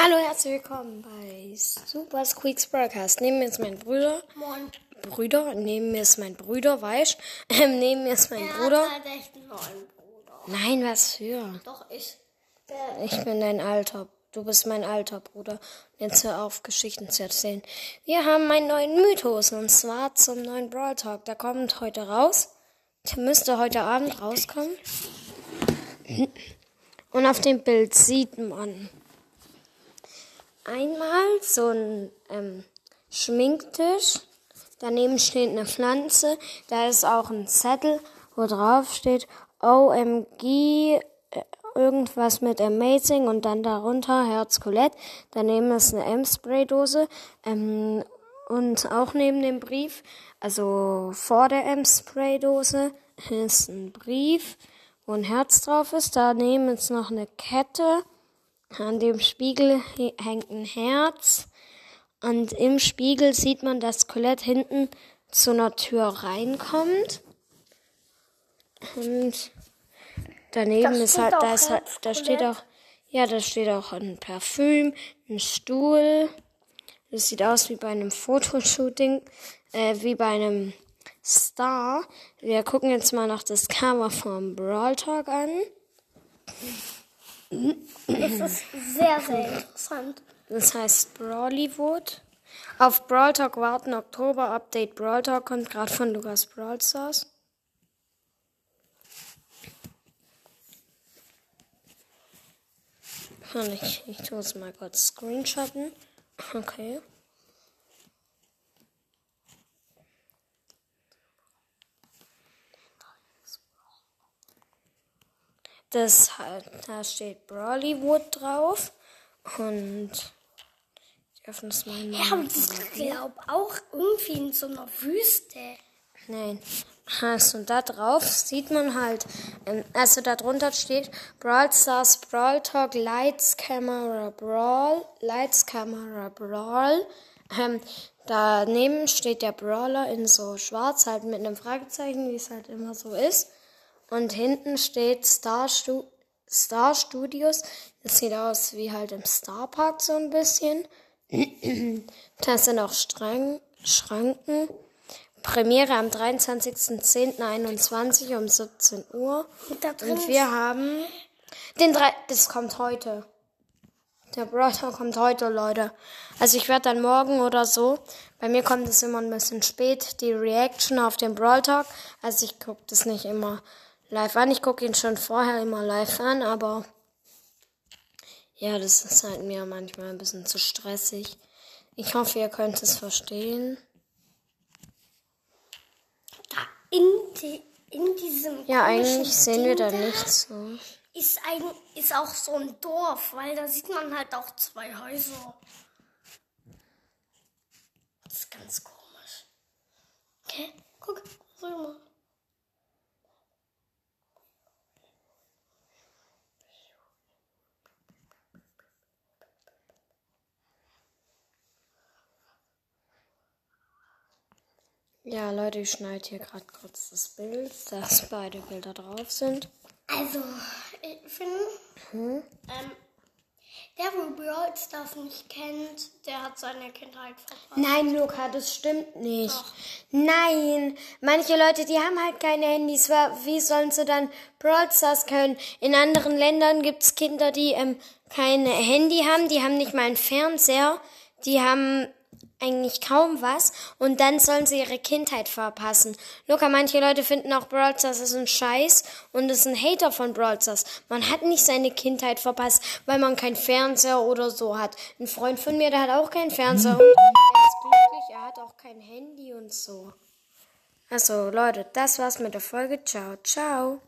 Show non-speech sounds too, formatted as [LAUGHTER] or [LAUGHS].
Hallo, herzlich willkommen bei Super Squeaks Broadcast. Neben mir ist mein Bruder. Moin. Brüder, neben mir ist mein Bruder, weißt ähm, [LAUGHS] Neben mir ist mein Er Bruder. hat halt echt einen neuen Bruder. Nein, was für? Doch, ich. Der, Ich bin dein alter. Du bist mein alter Bruder. Jetzt hör auf, Geschichten zu erzählen. Wir haben einen neuen Mythos und zwar zum neuen Brawl Talk. Der kommt heute raus. Der müsste heute Abend rauskommen. Und auf dem Bild sieht man einmal so ein ähm, Schminktisch. Daneben steht eine Pflanze. Da ist auch ein Zettel, wo drauf steht OMG, äh, irgendwas mit Amazing und dann darunter Herz Colette. Daneben ist eine M-Spray-Dose. Ähm, und auch neben dem Brief, also vor der M-Spray-Dose, [LAUGHS] ist ein Brief, wo ein Herz drauf ist. Daneben ist noch eine Kette. An dem Spiegel hängt ein Herz. Und im Spiegel sieht man, dass Colette hinten zu einer Tür reinkommt. Und daneben Da ist halt, auch da, ist halt, da steht auch, ja, da steht auch ein Parfüm, ein Stuhl. Das sieht aus wie bei einem Fotoshooting, äh, wie bei einem Star. Wir gucken jetzt mal noch das Cover vom Brawl Talk an. Es ist sehr, sehr interessant. Das heißt Brawlywood. Auf Brawl Talk warten Oktober Update Brawl Talk kommt gerade von Lukas Brawl Stars. Kann ich, ich tue es mal kurz screenshotten. Okay. Das halt, da steht Brawlywood drauf. Und ich öffne es mal. Ja, aber ich glaube auch irgendwie in so einer Wüste. Nein. Also da drauf sieht man halt, ähm, also da drunter steht Brawl Stars Brawl Talk Lights Camera Brawl, Lights Camera Brawl. Ähm, daneben steht der Brawler in so schwarz, halt mit einem Fragezeichen, wie es halt immer so ist. Und hinten steht Star, Stu Star Studios. Das sieht aus wie halt im Star Park so ein bisschen. [CLEARS THROAT] da sind auch Strang Schranken. Premiere am 23.10.21 um 17 Uhr. Und wir haben den drei, das kommt heute. Der Brother kommt heute, Leute. Also ich werde dann morgen oder so. Bei mir kommt es immer ein bisschen spät, die Reaction auf den Brawl Talk. Also ich gucke das nicht immer live an. Ich gucke ihn schon vorher immer live an, aber ja, das ist halt mir manchmal ein bisschen zu stressig. Ich hoffe, ihr könnt es verstehen. da in, die, in diesem Ja, eigentlich sehen wir da nichts so. Ist, ein, ist auch so ein Dorf, weil da sieht man halt auch zwei Häuser. Das ist ganz komisch. Okay, guck, so Ja, Leute, ich schneide hier gerade kurz das Bild, dass beide Bilder drauf sind. Also, ich finde, Hm? ähm, der, wo Brawl Stars nicht kennt, der hat seine Kindheit verpasst. Nein, Luca, das stimmt nicht. Nein, manche Leute, die haben halt keine Handys. Wie sollen sie dann Brawl Stars können? In anderen Ländern gibt's Kinder, die ähm, kein Handy haben, die haben nicht mal einen Fernseher, die haben eigentlich kaum was und dann sollen sie ihre Kindheit verpassen. Luca, manche Leute finden auch Brawl Stars ist ein Scheiß und ist ein Hater von Brawl Stars. Man hat nicht seine Kindheit verpasst, weil man keinen Fernseher oder so hat. Ein Freund von mir, der hat auch keinen Fernseher und er ist glücklich, er hat auch kein Handy und so. Also Leute, das war's mit der Folge. Ciao, ciao.